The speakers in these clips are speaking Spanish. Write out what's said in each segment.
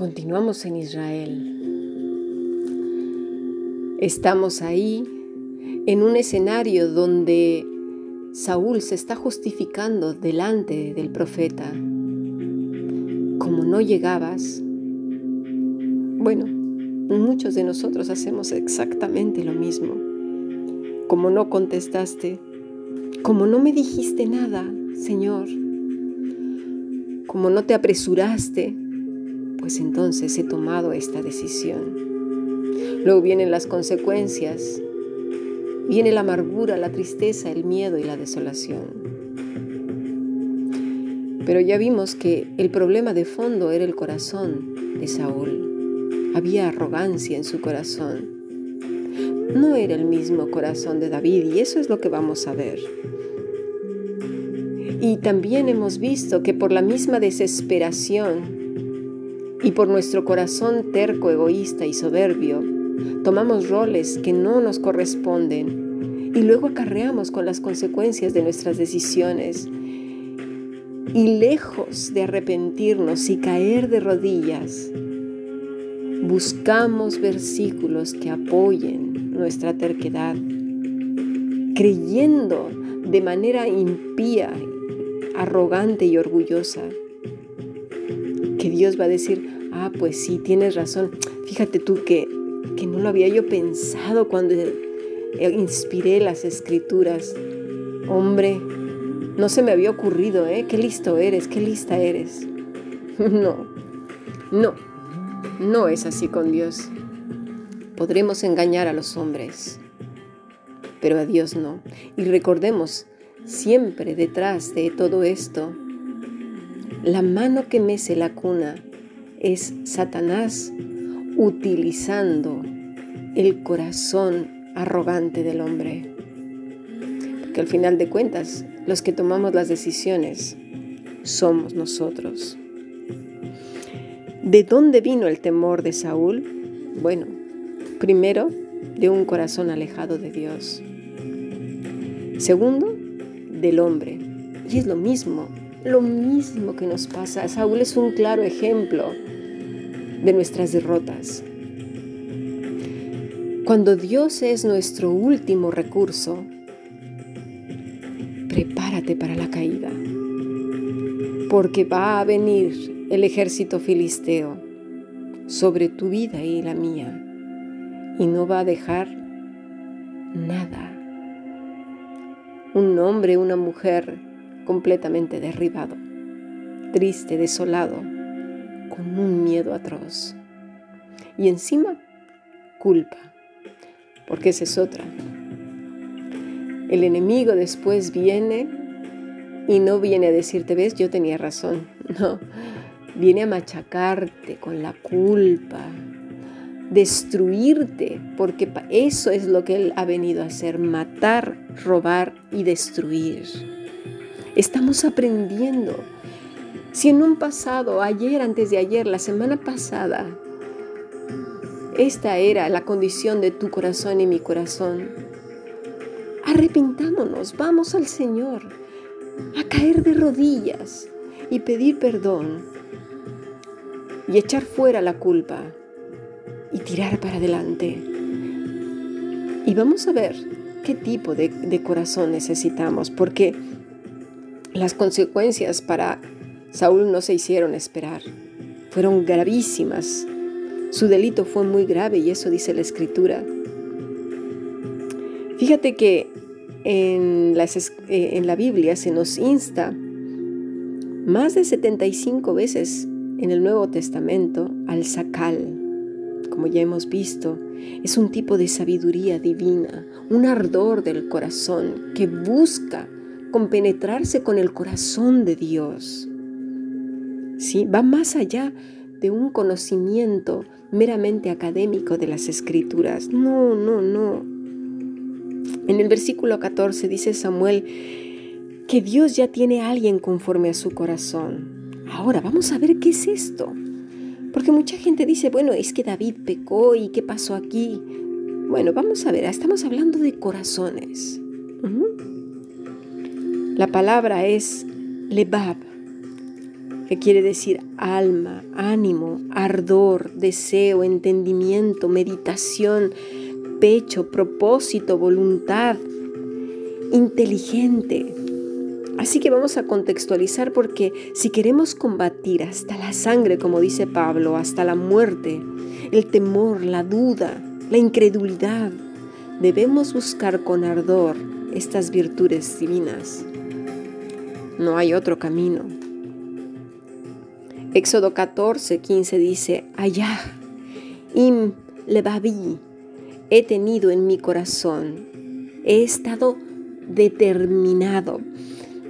Continuamos en Israel. Estamos ahí en un escenario donde Saúl se está justificando delante del profeta. Como no llegabas, bueno, muchos de nosotros hacemos exactamente lo mismo. Como no contestaste, como no me dijiste nada, Señor, como no te apresuraste, pues entonces he tomado esta decisión. Luego vienen las consecuencias, viene la amargura, la tristeza, el miedo y la desolación. Pero ya vimos que el problema de fondo era el corazón de Saúl. Había arrogancia en su corazón. No era el mismo corazón de David y eso es lo que vamos a ver. Y también hemos visto que por la misma desesperación y por nuestro corazón terco, egoísta y soberbio, tomamos roles que no nos corresponden y luego acarreamos con las consecuencias de nuestras decisiones. Y lejos de arrepentirnos y caer de rodillas, buscamos versículos que apoyen nuestra terquedad, creyendo de manera impía, arrogante y orgullosa que Dios va a decir, ah, pues sí, tienes razón. Fíjate tú que, que no lo había yo pensado cuando inspiré las escrituras. Hombre, no se me había ocurrido, ¿eh? Qué listo eres, qué lista eres. No, no, no es así con Dios. Podremos engañar a los hombres, pero a Dios no. Y recordemos, siempre detrás de todo esto la mano que mece la cuna es Satanás utilizando el corazón arrogante del hombre. Porque al final de cuentas, los que tomamos las decisiones somos nosotros. ¿De dónde vino el temor de Saúl? Bueno, primero, de un corazón alejado de Dios. Segundo, del hombre. Y es lo mismo lo mismo que nos pasa. Saúl es un claro ejemplo de nuestras derrotas. Cuando Dios es nuestro último recurso, prepárate para la caída, porque va a venir el ejército filisteo sobre tu vida y la mía, y no va a dejar nada. Un hombre, una mujer, completamente derribado, triste, desolado, con un miedo atroz. Y encima, culpa, porque esa es otra. El enemigo después viene y no viene a decirte, ves, yo tenía razón. No, viene a machacarte con la culpa, destruirte, porque eso es lo que Él ha venido a hacer, matar, robar y destruir. Estamos aprendiendo. Si en un pasado, ayer, antes de ayer, la semana pasada, esta era la condición de tu corazón y mi corazón, arrepintámonos, vamos al Señor a caer de rodillas y pedir perdón y echar fuera la culpa y tirar para adelante. Y vamos a ver qué tipo de, de corazón necesitamos, porque las consecuencias para Saúl no se hicieron esperar. Fueron gravísimas. Su delito fue muy grave y eso dice la escritura. Fíjate que en, eh, la Biblia se nos insta más de 75 veces en el Nuevo Testamento al sacal. Como ya hemos visto, es un tipo de sabiduría divina, un ardor del corazón que busca compenetrarse con el corazón de Dios. ¿Sí? Va más allá de un conocimiento meramente académico de las escrituras. No, no, no. En el versículo 14 dice Samuel que Dios ya tiene a alguien conforme a su corazón. Ahora, vamos a ver qué es esto. Porque mucha gente dice, bueno, es que David pecó y qué pasó aquí. Bueno, vamos a ver, estamos hablando de corazones. La palabra es lebab. que quiere decir alma, ánimo, ardor, deseo, entendimiento, meditación, pecho, propósito, voluntad, inteligente. Así que vamos a contextualizar porque si queremos combatir hasta la sangre, como dice Pablo, hasta la muerte, el temor, la duda, la incredulidad, debemos buscar con ardor estas virtudes divinas. No hay otro camino. Éxodo 14, 15 dice, allá, im levavi, he tenido en mi corazón, he estado determinado.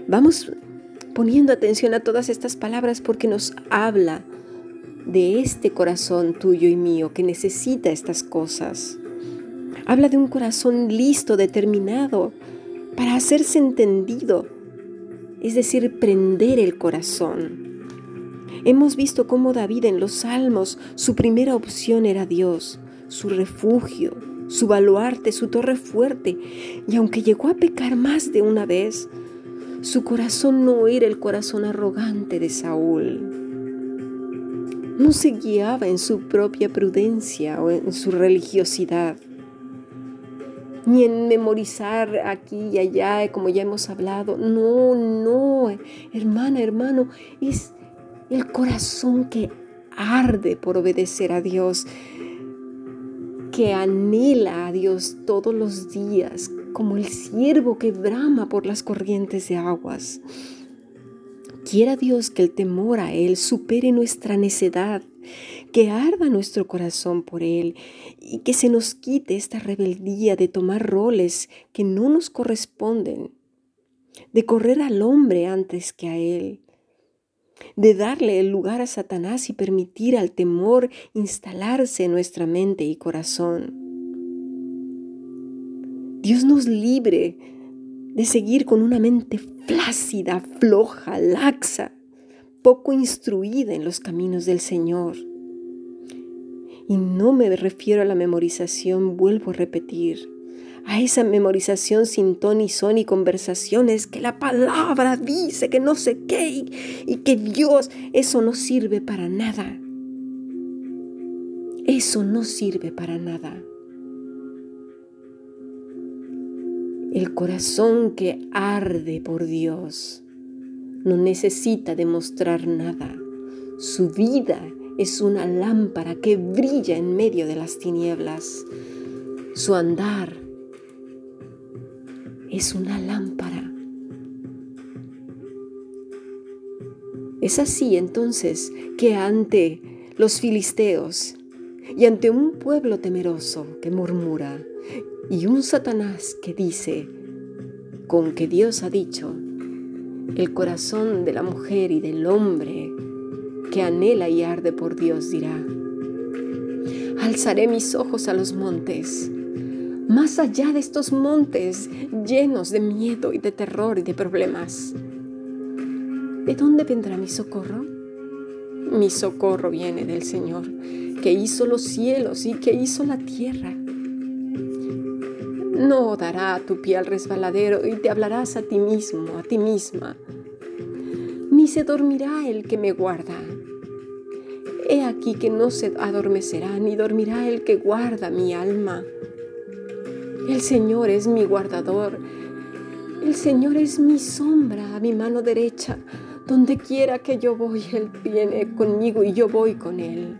Vamos poniendo atención a todas estas palabras porque nos habla de este corazón tuyo y mío que necesita estas cosas. Habla de un corazón listo, determinado, para hacerse entendido, es decir, prender el corazón. Hemos visto cómo David en los salmos, su primera opción era Dios, su refugio, su baluarte, su torre fuerte, y aunque llegó a pecar más de una vez, su corazón no era el corazón arrogante de Saúl. No se guiaba en su propia prudencia o en su religiosidad, ni en memorizar aquí y allá, como ya hemos hablado. No, no, hermana, hermano, es el corazón que arde por obedecer a Dios, que anhela a Dios todos los días, como el siervo que brama por las corrientes de aguas. Quiera Dios que el temor a Él supere nuestra necedad, que arda nuestro corazón por Él y que se nos quite esta rebeldía de tomar roles que no nos corresponden, de correr al hombre antes que a Él, de darle el lugar a Satanás y permitir al temor instalarse en nuestra mente y corazón. Dios nos libre de seguir con una mente flácida, floja, laxa, poco instruida en los caminos del Señor. Y no me refiero a la memorización, vuelvo a repetir, a esa memorización sin ton y son y conversaciones que la palabra dice que no sé qué y, que Dios, eso no sirve para nada. Eso no sirve para nada. El corazón que arde por Dios no necesita demostrar nada. Su vida es una lámpara que brilla en medio de las tinieblas. Su andar es una lámpara. Es así entonces que ante los filisteos y ante un pueblo temeroso que murmura y un Satanás que dice, con que Dios ha dicho, el corazón de la mujer y del hombre que anhela y arde por Dios dirá, alzaré mis ojos a los montes más allá de estos montes llenos de miedo y de terror y de problemas. ¿De dónde vendrá mi socorro? Mi socorro viene del Señor, que hizo los cielos y que hizo la tierra. No dará tu pie al resbaladero y te hablarás a ti mismo, a ti misma. Ni se dormirá el que me guarda. He aquí que no se adormecerá, ni dormirá el que guarda mi alma. El Señor es mi guardador. El Señor es mi sombra a mi mano derecha. Donde quiera que yo voy, Él viene conmigo y yo voy con Él.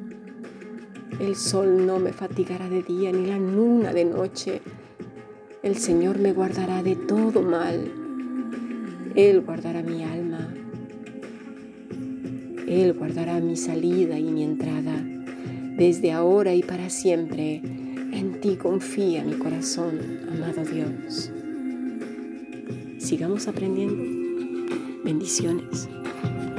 El sol no me fatigará de día ni la luna de noche. El Señor me guardará de todo mal. Él guardará mi alma. Él guardará mi salida y mi entrada, desde ahora y para siempre en ti confía mi corazón, amado Dios. Sigamos aprendiendo. Bendiciones. Thank you.